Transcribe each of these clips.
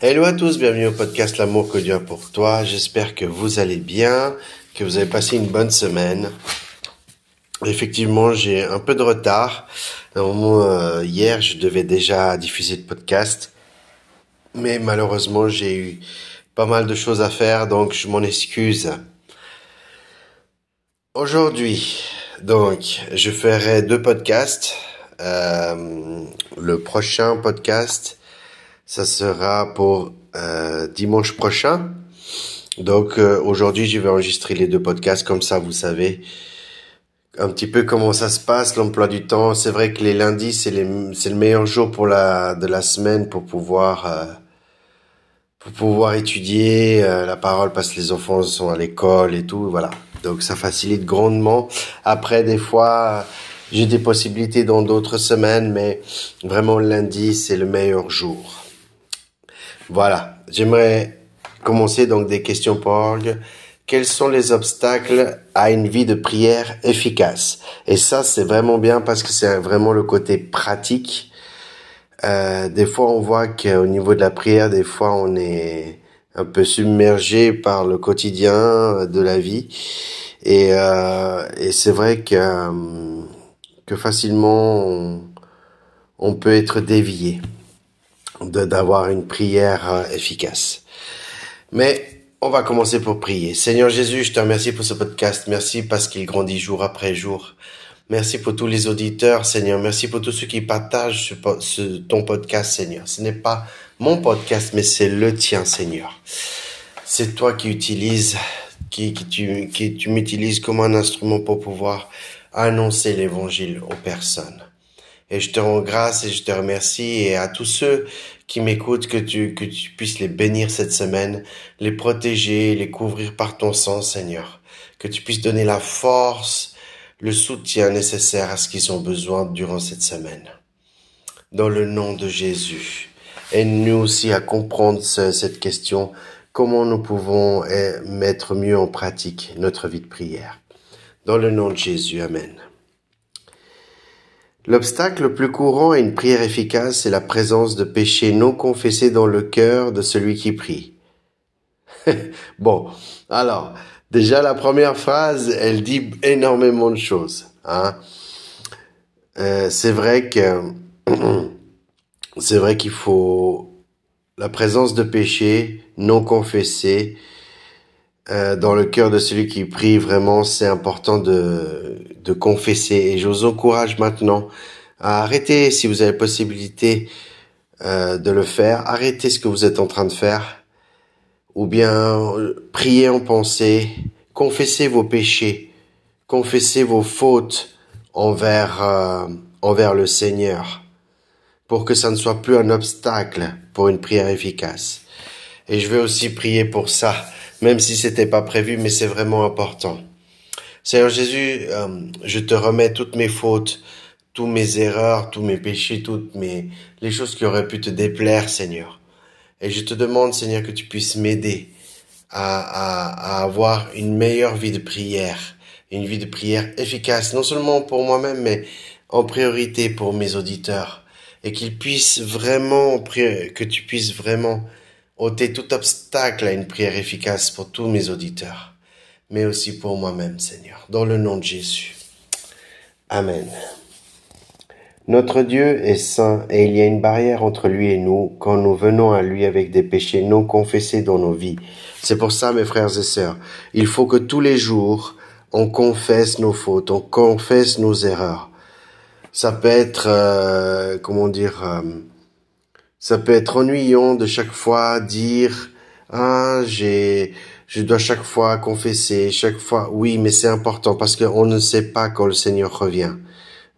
Hello à tous, bienvenue au podcast L'amour que Dieu a pour toi. J'espère que vous allez bien, que vous avez passé une bonne semaine. Effectivement, j'ai un peu de retard. Euh, hier, je devais déjà diffuser le podcast, mais malheureusement, j'ai eu pas mal de choses à faire, donc je m'en excuse. Aujourd'hui, donc, je ferai deux podcasts. Euh, le prochain podcast ça sera pour euh, dimanche prochain. Donc euh, aujourd'hui, je vais enregistrer les deux podcasts comme ça, vous savez un petit peu comment ça se passe, l'emploi du temps. C'est vrai que les lundis, c'est le meilleur jour pour la de la semaine pour pouvoir euh, pour pouvoir étudier euh, la parole parce que les enfants sont à l'école et tout, voilà. Donc ça facilite grandement. Après, des fois, j'ai des possibilités dans d'autres semaines, mais vraiment lundi, c'est le meilleur jour. Voilà, j'aimerais commencer donc des questions pour orgue. Quels sont les obstacles à une vie de prière efficace? Et ça, c'est vraiment bien parce que c'est vraiment le côté pratique. Euh, des fois, on voit qu'au niveau de la prière, des fois, on est un peu submergé par le quotidien de la vie. Et, euh, c'est vrai que, que facilement, on peut être dévié d'avoir une prière euh, efficace. Mais on va commencer pour prier. Seigneur Jésus, je te remercie pour ce podcast. Merci parce qu'il grandit jour après jour. Merci pour tous les auditeurs, Seigneur. Merci pour tous ceux qui partagent ce, ton podcast, Seigneur. Ce n'est pas mon podcast, mais c'est le tien, Seigneur. C'est toi qui utilises, qui, qui tu, qui tu m'utilises comme un instrument pour pouvoir annoncer l'évangile aux personnes. Et je te rends grâce et je te remercie et à tous ceux qui m'écoutent que tu, que tu puisses les bénir cette semaine, les protéger, les couvrir par ton sang, Seigneur. Que tu puisses donner la force, le soutien nécessaire à ce qu'ils ont besoin durant cette semaine. Dans le nom de Jésus. Aide-nous aussi à comprendre cette question, comment nous pouvons eh, mettre mieux en pratique notre vie de prière. Dans le nom de Jésus, Amen. L'obstacle le plus courant à une prière efficace est la présence de péchés non confessés dans le cœur de celui qui prie. bon, alors, déjà la première phrase, elle dit énormément de choses. Hein. Euh, c'est vrai c'est vrai qu'il faut la présence de péchés non confessés euh, dans le cœur de celui qui prie, vraiment, c'est important de, de confesser. Et je vous encourage maintenant à arrêter, si vous avez possibilité euh, de le faire, arrêtez ce que vous êtes en train de faire, ou bien priez en pensée, confessez vos péchés, confessez vos fautes envers euh, envers le Seigneur, pour que ça ne soit plus un obstacle pour une prière efficace. Et je vais aussi prier pour ça même si c'était pas prévu, mais c'est vraiment important. Seigneur Jésus, euh, je te remets toutes mes fautes, tous mes erreurs, tous mes péchés, toutes mes les choses qui auraient pu te déplaire, Seigneur. Et je te demande, Seigneur, que tu puisses m'aider à, à, à avoir une meilleure vie de prière, une vie de prière efficace, non seulement pour moi-même, mais en priorité pour mes auditeurs, et qu'ils puissent vraiment, que tu puisses vraiment ôter tout obstacle à une prière efficace pour tous mes auditeurs, mais aussi pour moi-même, Seigneur, dans le nom de Jésus. Amen. Notre Dieu est saint et il y a une barrière entre lui et nous quand nous venons à lui avec des péchés non confessés dans nos vies. C'est pour ça, mes frères et sœurs, il faut que tous les jours, on confesse nos fautes, on confesse nos erreurs. Ça peut être, euh, comment dire, euh, ça peut être ennuyant de chaque fois dire ah j'ai je dois chaque fois confesser chaque fois oui mais c'est important parce qu'on ne sait pas quand le Seigneur revient.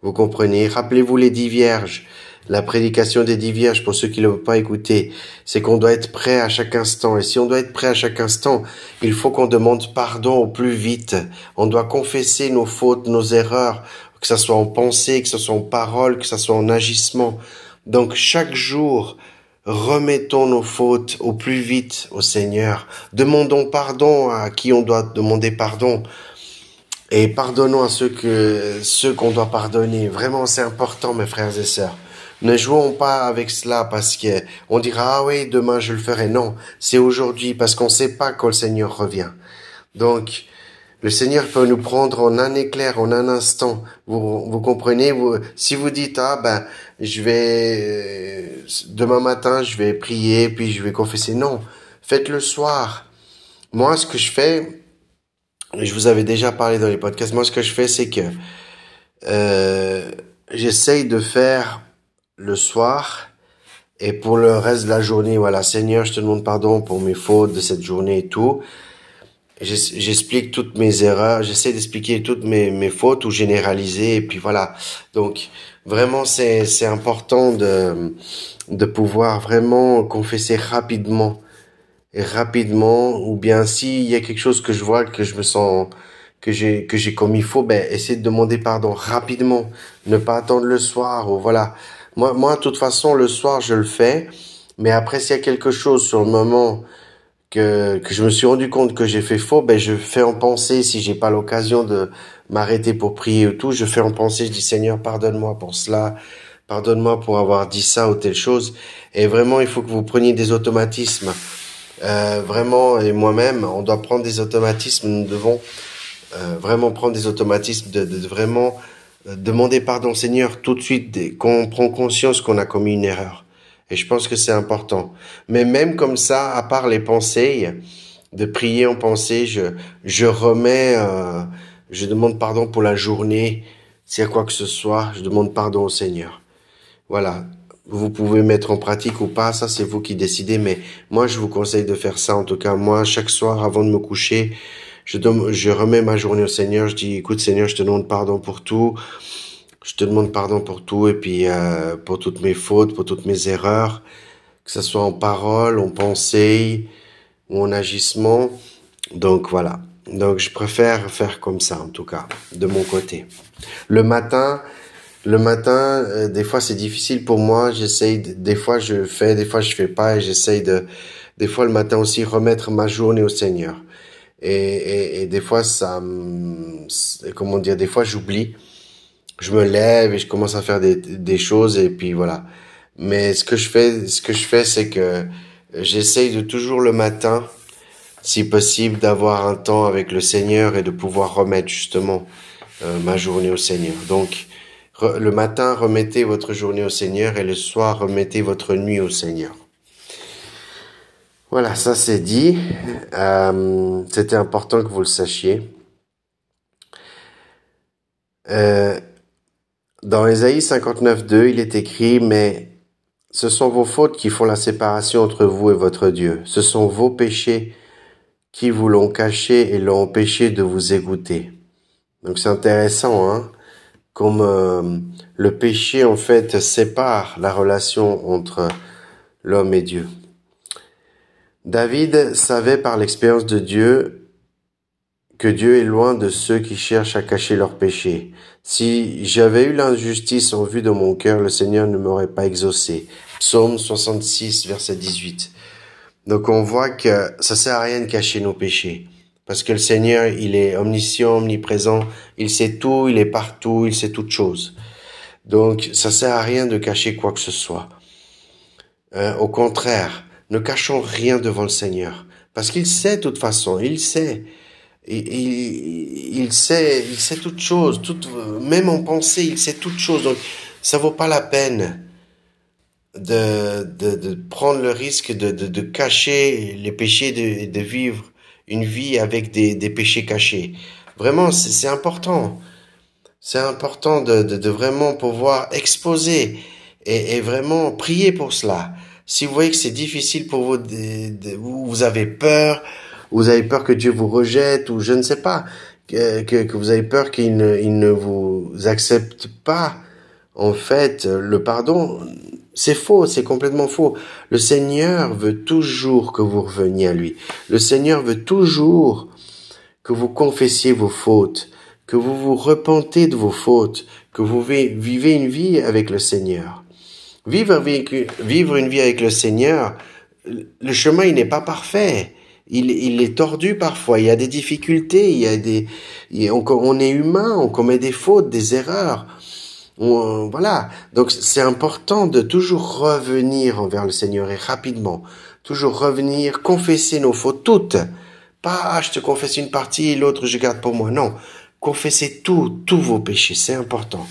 Vous comprenez? Rappelez-vous les dix vierges. La prédication des dix vierges pour ceux qui ne l'ont pas écouté c'est qu'on doit être prêt à chaque instant. Et si on doit être prêt à chaque instant il faut qu'on demande pardon au plus vite. On doit confesser nos fautes nos erreurs que ce soit en pensée que ce soit en parole que ce soit en agissement donc chaque jour, remettons nos fautes au plus vite au Seigneur. Demandons pardon à qui on doit demander pardon. Et pardonnons à ceux que ceux qu'on doit pardonner. Vraiment, c'est important, mes frères et sœurs. Ne jouons pas avec cela parce que on dira ah oui demain je le ferai. Non, c'est aujourd'hui parce qu'on ne sait pas quand le Seigneur revient. Donc le Seigneur peut nous prendre en un éclair, en un instant. Vous, vous comprenez? Si vous dites ah ben je vais euh, demain matin je vais prier puis je vais confesser. Non, faites le soir. Moi ce que je fais, je vous avais déjà parlé dans les podcasts. Moi ce que je fais c'est que euh, j'essaye de faire le soir et pour le reste de la journée. Voilà, Seigneur, je te demande pardon pour mes fautes de cette journée et tout j'explique toutes mes erreurs, j'essaie d'expliquer toutes mes, mes fautes ou généraliser et puis voilà. Donc vraiment c'est c'est important de de pouvoir vraiment confesser rapidement rapidement ou bien s'il y a quelque chose que je vois que je me sens que j'ai que j'ai commis faux ben essayer de demander pardon rapidement, ne pas attendre le soir ou voilà. Moi moi de toute façon le soir je le fais mais après s'il y a quelque chose sur le moment que, que je me suis rendu compte que j'ai fait faux, ben je fais en pensée, si j'ai pas l'occasion de m'arrêter pour prier ou tout, je fais en pensée, je dis Seigneur, pardonne-moi pour cela, pardonne-moi pour avoir dit ça ou telle chose. Et vraiment, il faut que vous preniez des automatismes. Euh, vraiment, et moi-même, on doit prendre des automatismes, nous devons euh, vraiment prendre des automatismes de, de, vraiment euh, demander pardon Seigneur tout de suite, qu'on prend conscience qu'on a commis une erreur. Et je pense que c'est important. Mais même comme ça, à part les pensées, de prier en pensée, je, je remets, euh, je demande pardon pour la journée. S'il y a quoi que ce soit, je demande pardon au Seigneur. Voilà. Vous pouvez mettre en pratique ou pas, ça c'est vous qui décidez, mais moi je vous conseille de faire ça. En tout cas, moi, chaque soir avant de me coucher, je, je remets ma journée au Seigneur. Je dis, écoute Seigneur, je te demande pardon pour tout je te demande pardon pour tout et puis euh, pour toutes mes fautes, pour toutes mes erreurs, que ce soit en parole, en pensée ou en agissement. Donc voilà. Donc je préfère faire comme ça en tout cas, de mon côté. Le matin, le matin, euh, des fois c'est difficile pour moi. J'essaye, des fois je fais, des fois je fais pas, et j'essaye de, des fois le matin aussi remettre ma journée au Seigneur. Et, et, et des fois ça, comment dire, des fois j'oublie je me lève et je commence à faire des, des choses et puis voilà. Mais ce que je fais, ce que je fais, c'est que j'essaye de toujours le matin, si possible, d'avoir un temps avec le Seigneur et de pouvoir remettre justement euh, ma journée au Seigneur. Donc, le matin, remettez votre journée au Seigneur et le soir, remettez votre nuit au Seigneur. Voilà, ça c'est dit. Euh, C'était important que vous le sachiez. Euh, dans Ésaïe 59.2, il est écrit, mais ce sont vos fautes qui font la séparation entre vous et votre Dieu. Ce sont vos péchés qui vous l'ont caché et l'ont empêché de vous égoutter. Donc c'est intéressant, hein, comme euh, le péché en fait sépare la relation entre l'homme et Dieu. David savait par l'expérience de Dieu que Dieu est loin de ceux qui cherchent à cacher leurs péchés. Si j'avais eu l'injustice en vue de mon cœur, le Seigneur ne m'aurait pas exaucé. Psaume 66, verset 18. Donc on voit que ça sert à rien de cacher nos péchés. Parce que le Seigneur, il est omniscient, omniprésent, il sait tout, il est partout, il sait toutes choses. Donc ça sert à rien de cacher quoi que ce soit. Euh, au contraire, ne cachons rien devant le Seigneur. Parce qu'il sait de toute façon, il sait il, il, sait, il sait toutes choses, toutes, même en pensée, il sait toutes choses. Donc, ça vaut pas la peine de, de, de prendre le risque de, de, de cacher les péchés, de, de vivre une vie avec des, des péchés cachés. Vraiment, c'est important. C'est important de, de, de, vraiment pouvoir exposer et, et, vraiment prier pour cela. Si vous voyez que c'est difficile pour vous, vous avez peur, vous avez peur que Dieu vous rejette ou je ne sais pas, que, que, vous avez peur qu'il ne, il ne vous accepte pas. En fait, le pardon, c'est faux, c'est complètement faux. Le Seigneur veut toujours que vous reveniez à lui. Le Seigneur veut toujours que vous confessiez vos fautes, que vous vous repentez de vos fautes, que vous vivez une vie avec le Seigneur. Vivre, vivre une vie avec le Seigneur, le chemin, il n'est pas parfait il, est tordu parfois, il y a des difficultés, il y a des, on, est humain, on commet des fautes, des erreurs. voilà. Donc c'est important de toujours revenir envers le Seigneur et rapidement. Toujours revenir, confesser nos fautes toutes. Pas, ah, je te confesse une partie et l'autre je garde pour moi. Non. Confessez tout, tous vos péchés. C'est important.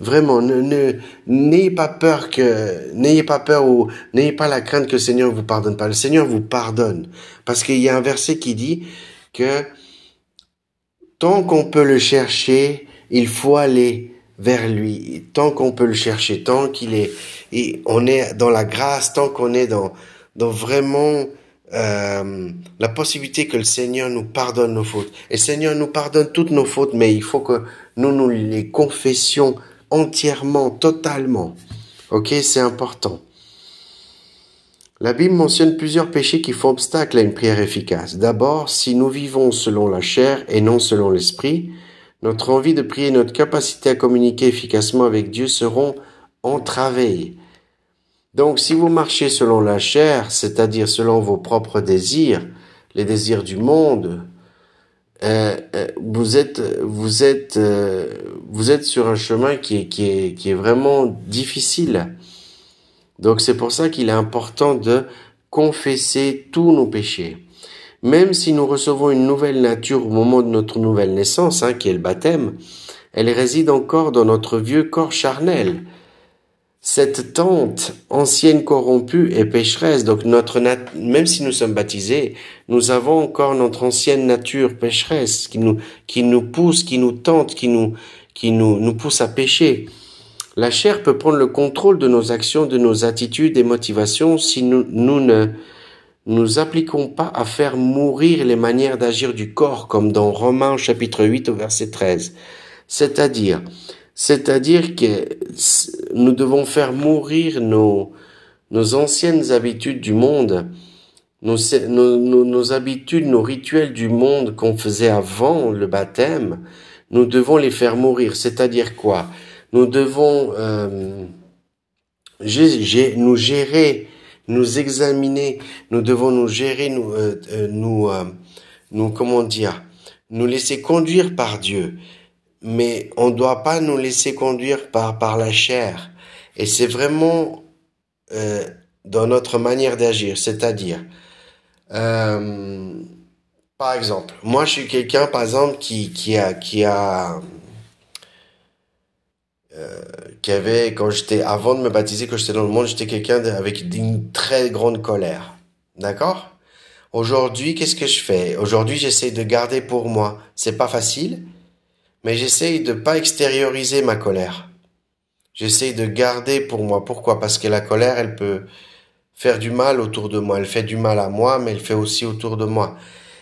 Vraiment, n'ayez pas peur que, n'ayez pas peur ou n'ayez pas la crainte que le Seigneur vous pardonne pas. Le Seigneur vous pardonne. Parce qu'il y a un verset qui dit que tant qu'on peut le chercher, il faut aller vers lui. Tant qu'on peut le chercher, tant qu'il est, on est dans la grâce, tant qu'on est dans, dans vraiment euh, la possibilité que le Seigneur nous pardonne nos fautes. Et le Seigneur nous pardonne toutes nos fautes, mais il faut que nous nous les confessions entièrement, totalement. Ok, c'est important. La Bible mentionne plusieurs péchés qui font obstacle à une prière efficace. D'abord, si nous vivons selon la chair et non selon l'esprit, notre envie de prier et notre capacité à communiquer efficacement avec Dieu seront entravées. Donc, si vous marchez selon la chair, c'est-à-dire selon vos propres désirs, les désirs du monde, euh, euh, vous êtes vous êtes euh, vous êtes sur un chemin qui est qui est qui est vraiment difficile. Donc c'est pour ça qu'il est important de confesser tous nos péchés. Même si nous recevons une nouvelle nature au moment de notre nouvelle naissance, hein, qui est le baptême, elle réside encore dans notre vieux corps charnel. Cette tente ancienne corrompue et pécheresse, donc notre même si nous sommes baptisés, nous avons encore notre ancienne nature pécheresse qui nous qui nous pousse, qui nous tente, qui nous qui nous nous pousse à pécher. La chair peut prendre le contrôle de nos actions, de nos attitudes et motivations si nous, nous ne nous appliquons pas à faire mourir les manières d'agir du corps, comme dans Romains chapitre 8 au verset 13. C'est-à-dire, c'est-à-dire que nous devons faire mourir nos, nos anciennes habitudes du monde, nos, nos, nos, habitudes, nos rituels du monde qu'on faisait avant le baptême, nous devons les faire mourir. C'est-à-dire quoi? Nous devons euh, nous gérer, nous examiner, nous devons nous gérer, nous, euh, euh nous, euh, nous, comment dire, nous laisser conduire par Dieu mais on ne doit pas nous laisser conduire par, par la chair. Et c'est vraiment euh, dans notre manière d'agir, c'est-à-dire, euh, par exemple, moi je suis quelqu'un, par exemple, qui, qui a, qui a, euh, qui avait, quand j'étais, avant de me baptiser, quand j'étais dans le monde, j'étais quelqu'un avec une très grande colère. D'accord? Aujourd'hui, qu'est-ce que je fais? Aujourd'hui, j'essaie de garder pour moi. C'est pas facile, mais j'essaye de pas extérioriser ma colère. J'essaye de garder pour moi. Pourquoi? Parce que la colère, elle peut faire du mal autour de moi. Elle fait du mal à moi, mais elle fait aussi autour de moi.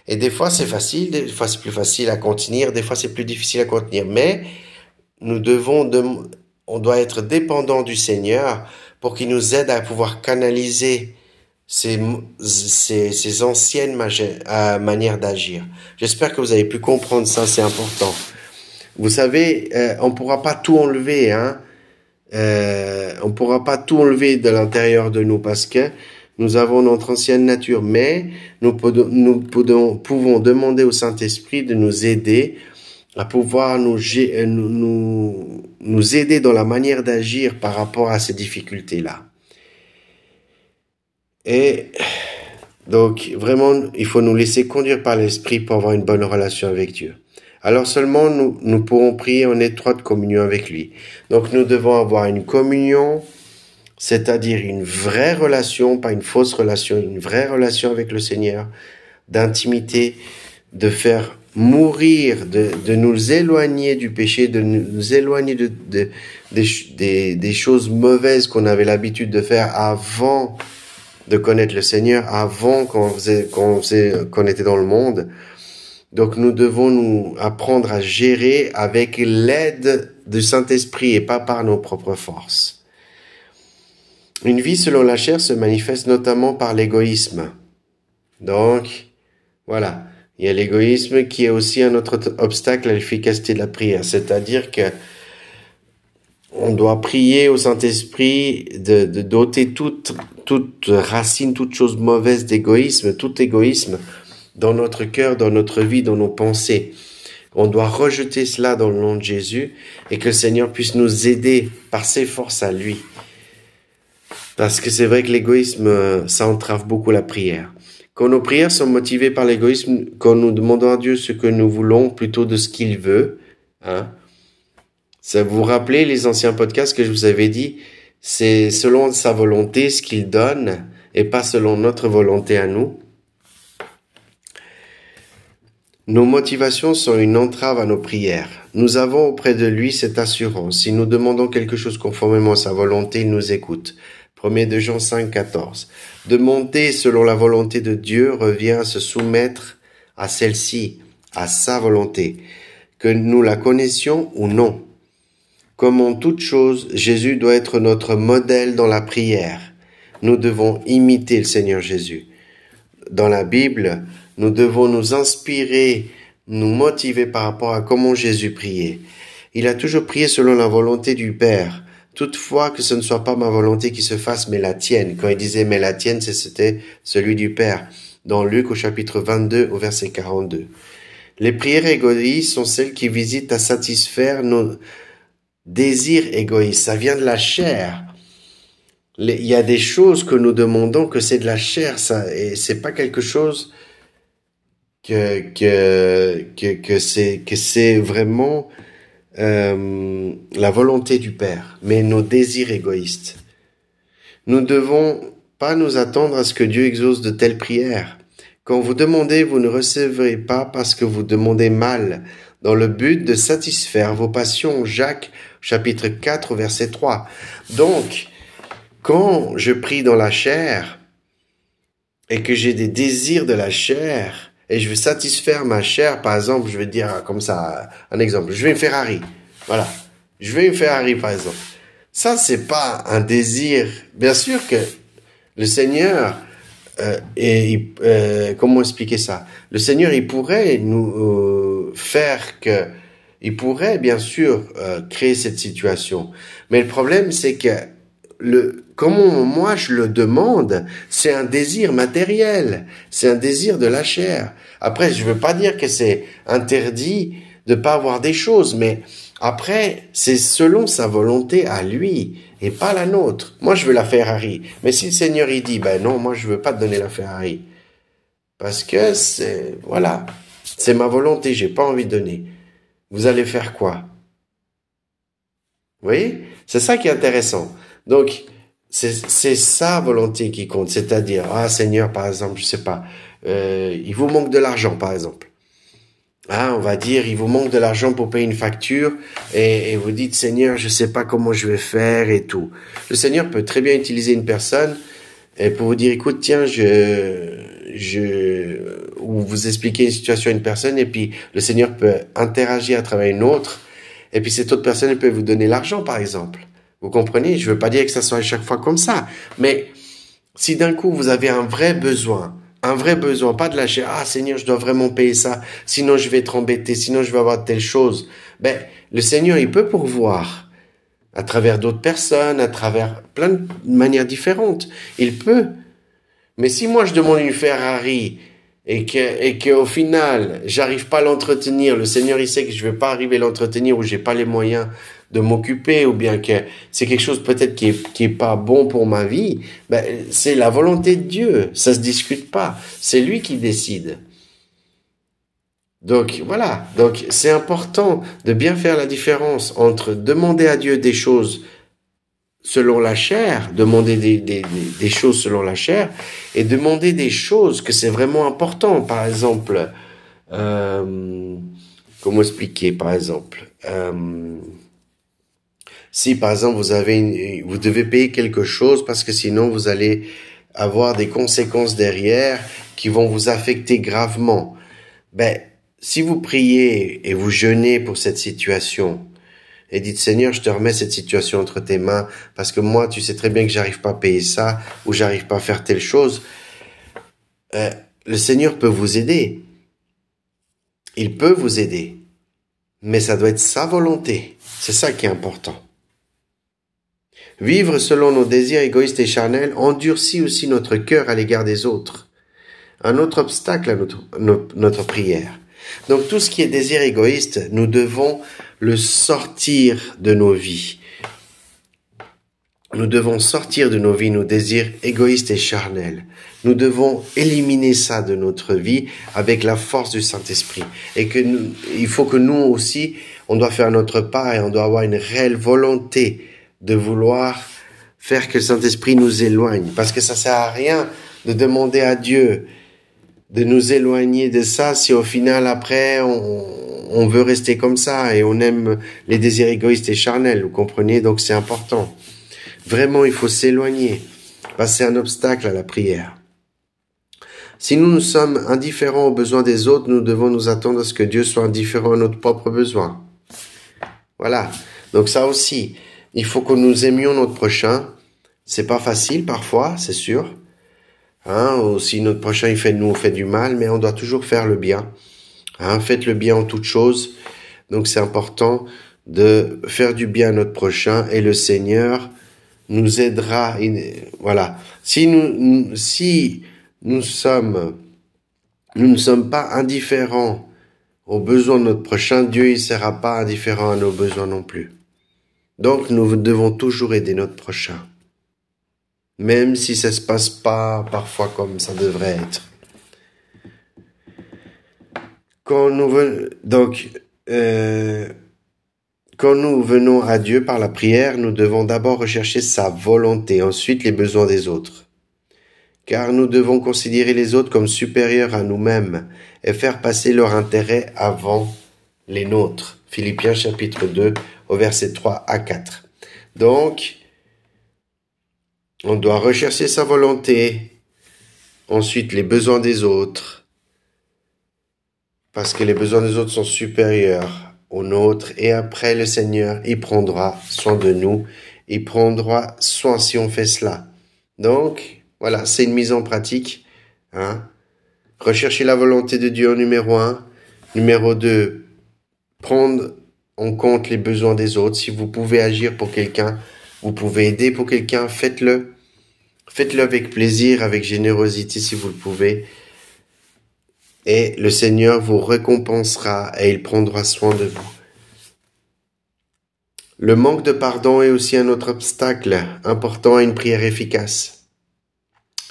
Et des fois, c'est facile, des fois, c'est plus facile à contenir, des fois, c'est plus difficile à contenir. Mais nous devons, de, on doit être dépendant du Seigneur pour qu'il nous aide à pouvoir canaliser ces anciennes euh, manières d'agir. J'espère que vous avez pu comprendre ça, c'est important. Vous savez, euh, on pourra pas tout enlever, hein. Euh, on pourra pas tout enlever de l'intérieur de nous parce que nous avons notre ancienne nature, mais nous, pouvons demander au Saint-Esprit de nous aider à pouvoir euh, nous aider dans la manière d'agir par rapport à ces difficultés-là. Et donc, vraiment, il faut nous laisser conduire par l'Esprit pour avoir une bonne relation avec Dieu alors seulement nous, nous pourrons prier en étroite communion avec lui. Donc nous devons avoir une communion, c'est-à-dire une vraie relation, pas une fausse relation, une vraie relation avec le Seigneur, d'intimité, de faire mourir, de, de nous éloigner du péché, de nous éloigner de, de des, des choses mauvaises qu'on avait l'habitude de faire avant de connaître le Seigneur, avant qu'on faisait, qu'on qu'on était dans le monde. Donc nous devons nous apprendre à gérer avec l'aide du Saint-Esprit et pas par nos propres forces. Une vie selon la chair se manifeste notamment par l'égoïsme. Donc, voilà. Il y a l'égoïsme qui est aussi un autre obstacle à l'efficacité de la prière. C'est-à-dire que on doit prier au Saint-Esprit de, de doter toute, toute racine, toute chose mauvaise d'égoïsme, tout égoïsme dans notre cœur, dans notre vie, dans nos pensées. On doit rejeter cela dans le nom de Jésus et que le Seigneur puisse nous aider par ses forces à lui. Parce que c'est vrai que l'égoïsme, euh, ça entrave beaucoup la prière. Quand nos prières sont motivées par l'égoïsme, quand nous demandons à Dieu ce que nous voulons plutôt de ce qu'il veut, hein, ça vous rappelez les anciens podcasts que je vous avais dit, c'est selon sa volonté ce qu'il donne et pas selon notre volonté à nous. Nos motivations sont une entrave à nos prières. Nous avons auprès de lui cette assurance. Si nous demandons quelque chose conformément à sa volonté, il nous écoute. 1 de Jean 5, 14. Demander selon la volonté de Dieu revient à se soumettre à celle-ci, à sa volonté, que nous la connaissions ou non. Comme en toute chose, Jésus doit être notre modèle dans la prière. Nous devons imiter le Seigneur Jésus. Dans la Bible, nous devons nous inspirer, nous motiver par rapport à comment Jésus priait. Il a toujours prié selon la volonté du Père. Toutefois que ce ne soit pas ma volonté qui se fasse, mais la tienne. Quand il disait mais la tienne, c'était celui du Père. Dans Luc au chapitre 22 au verset 42. Les prières égoïstes sont celles qui visitent à satisfaire nos désirs égoïstes. Ça vient de la chair. Il y a des choses que nous demandons que c'est de la chair, ça, et c'est pas quelque chose que que que, que c'est que c'est vraiment euh, la volonté du Père, mais nos désirs égoïstes. Nous ne devons pas nous attendre à ce que Dieu exauce de telles prières. Quand vous demandez, vous ne recevrez pas parce que vous demandez mal, dans le but de satisfaire vos passions. Jacques chapitre 4 verset 3. Donc, quand je prie dans la chair et que j'ai des désirs de la chair, et je veux satisfaire ma chair, par exemple, je vais dire comme ça, un exemple, je veux une Ferrari. Voilà. Je veux une Ferrari, par exemple. Ça, c'est pas un désir. Bien sûr que le Seigneur, euh, et euh, comment expliquer ça? Le Seigneur, il pourrait nous euh, faire que, il pourrait bien sûr euh, créer cette situation, mais le problème, c'est que le comment moi je le demande, c'est un désir matériel, c'est un désir de la chair. Après, je veux pas dire que c'est interdit de pas avoir des choses, mais après, c'est selon sa volonté à lui et pas la nôtre. Moi, je veux la Ferrari, mais si le Seigneur il dit, ben non, moi je veux pas te donner la Ferrari, parce que c'est voilà, c'est ma volonté, j'ai pas envie de donner. Vous allez faire quoi? Vous voyez? C'est ça qui est intéressant. Donc, c'est sa volonté qui compte. C'est-à-dire, ah Seigneur, par exemple, je sais pas, euh, il vous manque de l'argent, par exemple. Ah, on va dire, il vous manque de l'argent pour payer une facture et, et, vous dites, Seigneur, je sais pas comment je vais faire et tout. Le Seigneur peut très bien utiliser une personne et pour vous dire, écoute, tiens, je, je, ou vous expliquer une situation à une personne et puis le Seigneur peut interagir à travers une autre et puis cette autre personne peut vous donner l'argent, par exemple. Vous comprenez? Je veux pas dire que ça soit à chaque fois comme ça, mais si d'un coup vous avez un vrai besoin, un vrai besoin, pas de lâcher ah Seigneur, je dois vraiment payer ça, sinon je vais être embêté, sinon je vais avoir telle chose. Ben le Seigneur, il peut pourvoir à travers d'autres personnes, à travers plein de manières différentes. Il peut. Mais si moi je demande une Ferrari et que et qu'au final j'arrive pas à l'entretenir, le Seigneur il sait que je vais pas arriver à l'entretenir ou j'ai pas les moyens de m'occuper ou bien que c'est quelque chose peut-être qui est, qui est pas bon pour ma vie, ben, c'est la volonté de Dieu. Ça se discute pas. C'est lui qui décide. Donc voilà. Donc c'est important de bien faire la différence entre demander à Dieu des choses selon la chair, demander des, des, choses selon la chair, et demander des choses que c'est vraiment important. Par exemple, euh, comment expliquer Par exemple, euh, si par exemple vous avez, vous devez payer quelque chose parce que sinon vous allez avoir des conséquences derrière qui vont vous affecter gravement. Ben, si vous priez et vous jeûnez pour cette situation et dites Seigneur, je te remets cette situation entre tes mains parce que moi, tu sais très bien que j'arrive pas à payer ça ou j'arrive pas à faire telle chose. Euh, le Seigneur peut vous aider. Il peut vous aider. Mais ça doit être sa volonté. C'est ça qui est important. Vivre selon nos désirs égoïstes et charnels endurcit aussi notre cœur à l'égard des autres. Un autre obstacle à notre, notre prière. Donc tout ce qui est désir égoïste, nous devons le sortir de nos vies. Nous devons sortir de nos vies nos désirs égoïstes et charnels. Nous devons éliminer ça de notre vie avec la force du Saint-Esprit. Et que il faut que nous aussi, on doit faire notre part et on doit avoir une réelle volonté de vouloir faire que le Saint-Esprit nous éloigne. Parce que ça sert à rien de demander à Dieu de nous éloigner de ça si au final après on, veut rester comme ça et on aime les désirs égoïstes et charnels, vous comprenez? Donc c'est important. Vraiment, il faut s'éloigner. C'est un obstacle à la prière. Si nous nous sommes indifférents aux besoins des autres, nous devons nous attendre à ce que Dieu soit indifférent à notre propre besoin. Voilà. Donc ça aussi, il faut que nous aimions notre prochain. C'est pas facile parfois, c'est sûr. Hein, ou si notre prochain il fait nous fait du mal, mais on doit toujours faire le bien. Hein, faites le bien en toutes choses. Donc c'est important de faire du bien à notre prochain et le Seigneur nous aidera. Voilà. Si nous, si nous sommes, nous ne sommes pas indifférents aux besoins de notre prochain, Dieu ne sera pas indifférent à nos besoins non plus. Donc nous devons toujours aider notre prochain même si ça se passe pas parfois comme ça devrait être. Quand nous venons, donc, euh, quand nous venons à Dieu par la prière, nous devons d'abord rechercher sa volonté, ensuite les besoins des autres. Car nous devons considérer les autres comme supérieurs à nous-mêmes et faire passer leur intérêt avant les nôtres. Philippiens chapitre 2 au verset 3 à 4. Donc, on doit rechercher sa volonté, ensuite les besoins des autres, parce que les besoins des autres sont supérieurs aux nôtres, et après le Seigneur, il prendra soin de nous, il prendra soin si on fait cela. Donc, voilà, c'est une mise en pratique. Hein. Rechercher la volonté de Dieu numéro un. Numéro deux, prendre en compte les besoins des autres. Si vous pouvez agir pour quelqu'un, vous pouvez aider pour quelqu'un, faites-le. Faites-le avec plaisir, avec générosité si vous le pouvez. Et le Seigneur vous récompensera et il prendra soin de vous. Le manque de pardon est aussi un autre obstacle important à une prière efficace.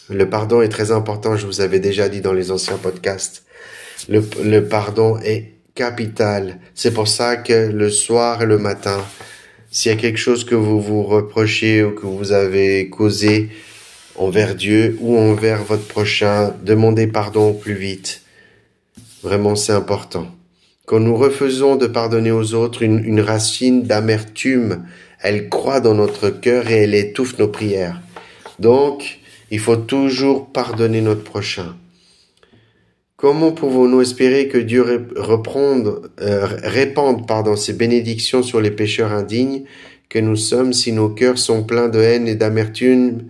Le pardon est très important, je vous avais déjà dit dans les anciens podcasts. Le, pardon est capital. C'est pour ça que le soir et le matin, s'il y a quelque chose que vous vous reprochez ou que vous avez causé envers Dieu ou envers votre prochain, demandez pardon au plus vite. Vraiment, c'est important. Quand nous refaisons de pardonner aux autres, une, une racine d'amertume, elle croît dans notre cœur et elle étouffe nos prières. Donc, il faut toujours pardonner notre prochain. Comment pouvons-nous espérer que Dieu euh, répande pardon, ses bénédictions sur les pécheurs indignes que nous sommes si nos cœurs sont pleins de haine et d'amertume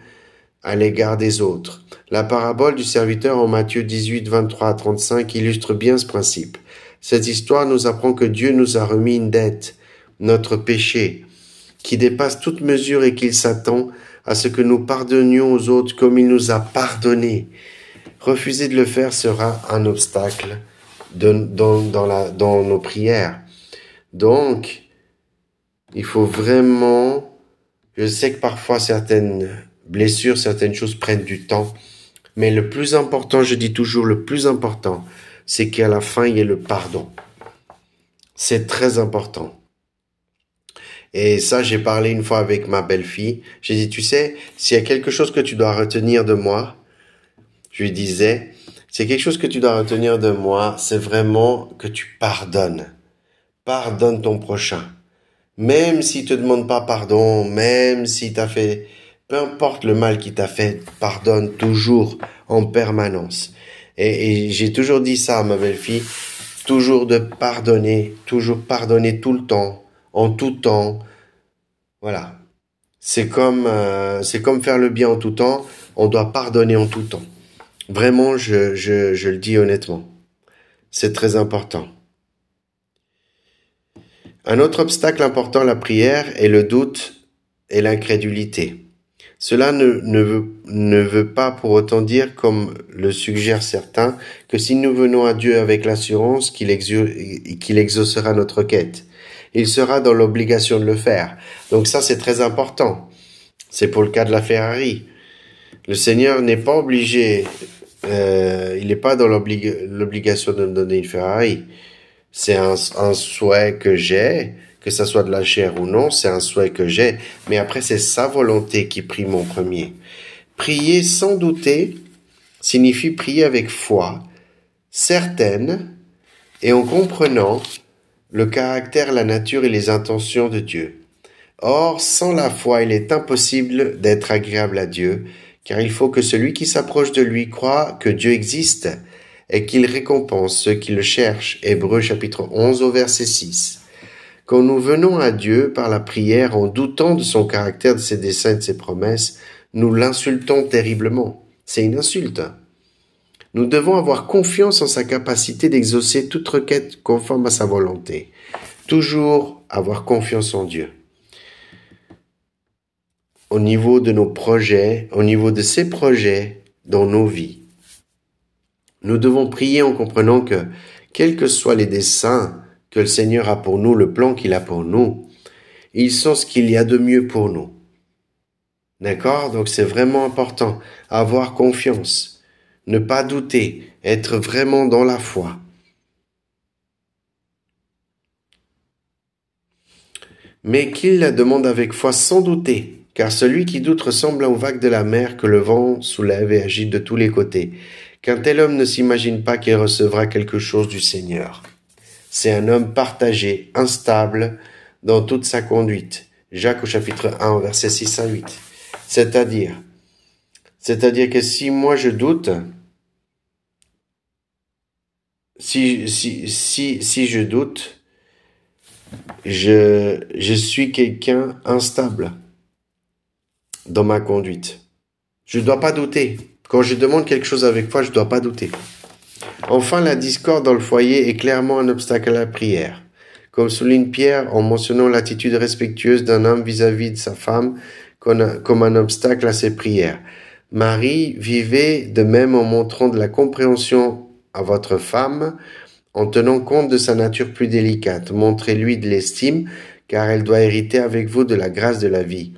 à l'égard des autres? La parabole du serviteur en Matthieu 18, 23 à 35 illustre bien ce principe. Cette histoire nous apprend que Dieu nous a remis une dette, notre péché, qui dépasse toute mesure et qu'il s'attend à ce que nous pardonnions aux autres comme il nous a pardonné. Refuser de le faire sera un obstacle dans, dans, la, dans nos prières. Donc, il faut vraiment, je sais que parfois certaines blessures, certaines choses prennent du temps, mais le plus important, je dis toujours le plus important, c'est qu'à la fin, il y ait le pardon. C'est très important. Et ça, j'ai parlé une fois avec ma belle-fille. J'ai dit, tu sais, s'il y a quelque chose que tu dois retenir de moi, je lui disais, c'est quelque chose que tu dois retenir de moi, c'est vraiment que tu pardonnes. Pardonne ton prochain. Même s'il te demande pas pardon, même si t'as fait, peu importe le mal qu'il t'a fait, pardonne toujours en permanence. Et, et j'ai toujours dit ça à ma belle-fille, toujours de pardonner, toujours pardonner tout le temps, en tout temps. Voilà. C'est comme, euh, c'est comme faire le bien en tout temps. On doit pardonner en tout temps. Vraiment, je, je, je le dis honnêtement. C'est très important. Un autre obstacle important à la prière est le doute et l'incrédulité. Cela ne, ne, veut, ne veut pas pour autant dire, comme le suggèrent certains, que si nous venons à Dieu avec l'assurance qu'il exaucera notre quête, il sera dans l'obligation de le faire. Donc ça, c'est très important. C'est pour le cas de la Ferrari. Le Seigneur n'est pas obligé, euh, il n'est pas dans l'obligation de me donner une Ferrari. C'est un, souhait que j'ai, que ça soit de la chair ou non, c'est un souhait que j'ai. Mais après, c'est sa volonté qui prie mon premier. Prier sans douter signifie prier avec foi, certaine, et en comprenant le caractère, la nature et les intentions de Dieu. Or, sans la foi, il est impossible d'être agréable à Dieu, car il faut que celui qui s'approche de lui croit que Dieu existe et qu'il récompense ceux qui le cherchent. Hébreu chapitre 11 au verset 6. Quand nous venons à Dieu par la prière en doutant de son caractère, de ses desseins de ses promesses, nous l'insultons terriblement. C'est une insulte. Nous devons avoir confiance en sa capacité d'exaucer toute requête conforme à sa volonté. Toujours avoir confiance en Dieu. Au niveau de nos projets, au niveau de ses projets dans nos vies. Nous devons prier en comprenant que, quels que soient les desseins que le Seigneur a pour nous, le plan qu'il a pour nous, ils sont ce qu'il y a de mieux pour nous. D'accord? Donc c'est vraiment important. Avoir confiance ne pas douter, être vraiment dans la foi. Mais qu'il la demande avec foi sans douter, car celui qui doute ressemble aux vagues de la mer que le vent soulève et agite de tous les côtés. Qu'un tel homme ne s'imagine pas qu'il recevra quelque chose du Seigneur. C'est un homme partagé, instable dans toute sa conduite. Jacques au chapitre 1, verset 6 à 8. C'est-à-dire, c'est-à-dire que si moi je doute, si, si, je doute, je suis quelqu'un instable dans ma conduite. Je ne dois pas douter. Quand je demande quelque chose avec foi, je ne dois pas douter. Enfin, la discorde dans le foyer est clairement un obstacle à la prière. Comme souligne Pierre en mentionnant l'attitude respectueuse d'un homme vis-à-vis de sa femme comme un obstacle à ses prières. Marie vivait de même en montrant de la compréhension à votre femme en tenant compte de sa nature plus délicate. Montrez-lui de l'estime, car elle doit hériter avec vous de la grâce de la vie.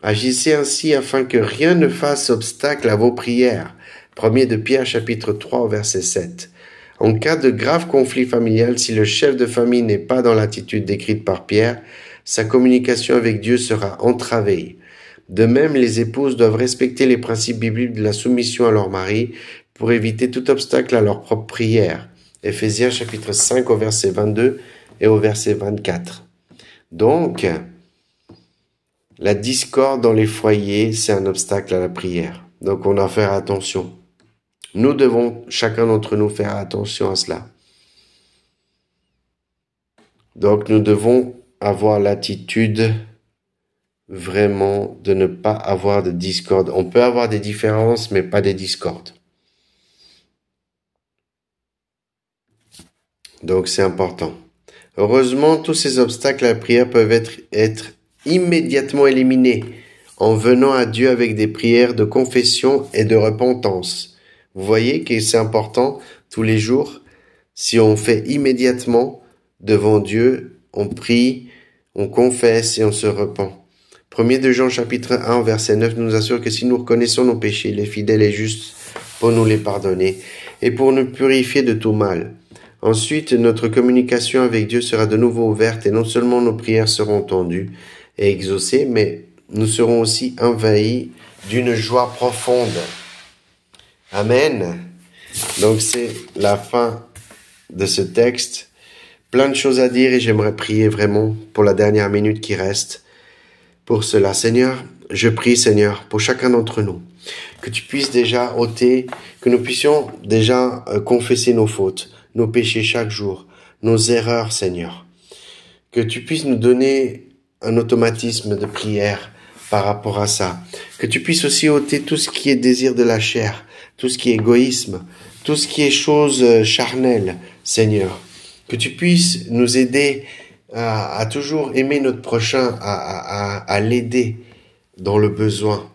Agissez ainsi afin que rien ne fasse obstacle à vos prières. Premier de Pierre chapitre 3 verset 7. En cas de grave conflit familial, si le chef de famille n'est pas dans l'attitude décrite par Pierre, sa communication avec Dieu sera entravée. De même, les épouses doivent respecter les principes bibliques de la soumission à leur mari pour éviter tout obstacle à leur propre prière. Éphésiens chapitre 5 au verset 22 et au verset 24. Donc, la discorde dans les foyers, c'est un obstacle à la prière. Donc on doit faire attention. Nous devons, chacun d'entre nous, faire attention à cela. Donc nous devons avoir l'attitude vraiment de ne pas avoir de discorde. On peut avoir des différences, mais pas des discordes. Donc c'est important. Heureusement, tous ces obstacles à la prière peuvent être, être immédiatement éliminés en venant à Dieu avec des prières de confession et de repentance. Vous voyez que c'est important tous les jours. Si on fait immédiatement devant Dieu, on prie, on confesse et on se repent. Premier de Jean chapitre 1 verset 9 nous assure que si nous reconnaissons nos péchés, il est fidèle et juste pour nous les pardonner et pour nous purifier de tout mal. Ensuite, notre communication avec Dieu sera de nouveau ouverte et non seulement nos prières seront entendues et exaucées, mais nous serons aussi envahis d'une joie profonde. Amen. Donc c'est la fin de ce texte. Plein de choses à dire et j'aimerais prier vraiment pour la dernière minute qui reste. Pour cela, Seigneur, je prie, Seigneur, pour chacun d'entre nous, que tu puisses déjà ôter, que nous puissions déjà euh, confesser nos fautes, nos péchés chaque jour, nos erreurs, Seigneur. Que tu puisses nous donner un automatisme de prière par rapport à ça. Que tu puisses aussi ôter tout ce qui est désir de la chair, tout ce qui est égoïsme, tout ce qui est chose euh, charnelle, Seigneur. Que tu puisses nous aider à, toujours aimer notre prochain, à, à l'aider dans le besoin.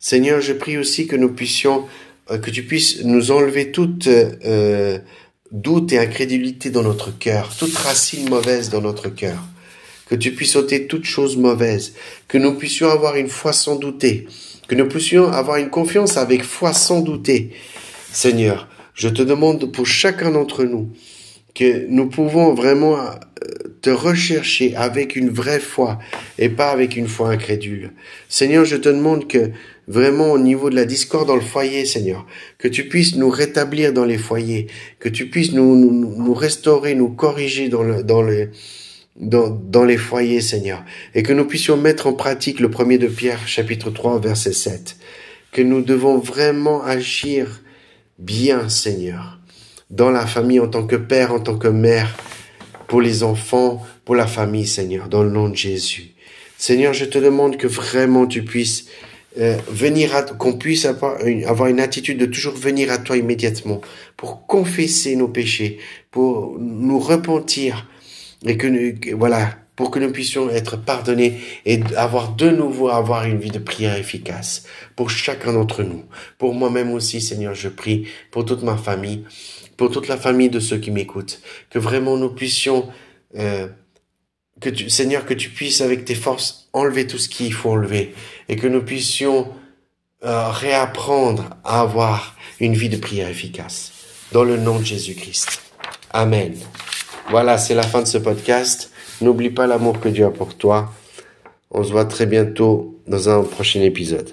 Seigneur, je prie aussi que nous puissions, euh, que tu puisses nous enlever toute euh, doute et incrédulité dans notre cœur, toute racine mauvaise dans notre cœur. Que tu puisses ôter toute chose mauvaise, que nous puissions avoir une foi sans douter, que nous puissions avoir une confiance avec foi sans douter. Seigneur, je te demande pour chacun d'entre nous que nous pouvons vraiment euh, te rechercher avec une vraie foi et pas avec une foi incrédule. Seigneur, je te demande que vraiment au niveau de la discorde dans le foyer, Seigneur, que tu puisses nous rétablir dans les foyers, que tu puisses nous, nous, restaurer, nous corriger dans, le, dans, le, dans, dans les foyers, Seigneur, et que nous puissions mettre en pratique le premier de Pierre, chapitre 3, verset 7, que nous devons vraiment agir bien, Seigneur, dans la famille en tant que père, en tant que mère, pour les enfants, pour la famille, Seigneur, dans le nom de Jésus. Seigneur, je te demande que vraiment tu puisses euh, venir à, qu'on puisse avoir une, avoir une attitude de toujours venir à toi immédiatement pour confesser nos péchés, pour nous repentir et que, voilà, pour que nous puissions être pardonnés et avoir de nouveau avoir une vie de prière efficace pour chacun d'entre nous. Pour moi-même aussi, Seigneur, je prie pour toute ma famille, pour toute la famille de ceux qui m'écoutent, que vraiment nous puissions, euh, que Seigneur, que tu puisses avec tes forces enlever tout ce qu'il faut enlever et que nous puissions euh, réapprendre à avoir une vie de prière efficace. Dans le nom de Jésus-Christ. Amen. Voilà, c'est la fin de ce podcast. N'oublie pas l'amour que Dieu a pour toi. On se voit très bientôt dans un prochain épisode.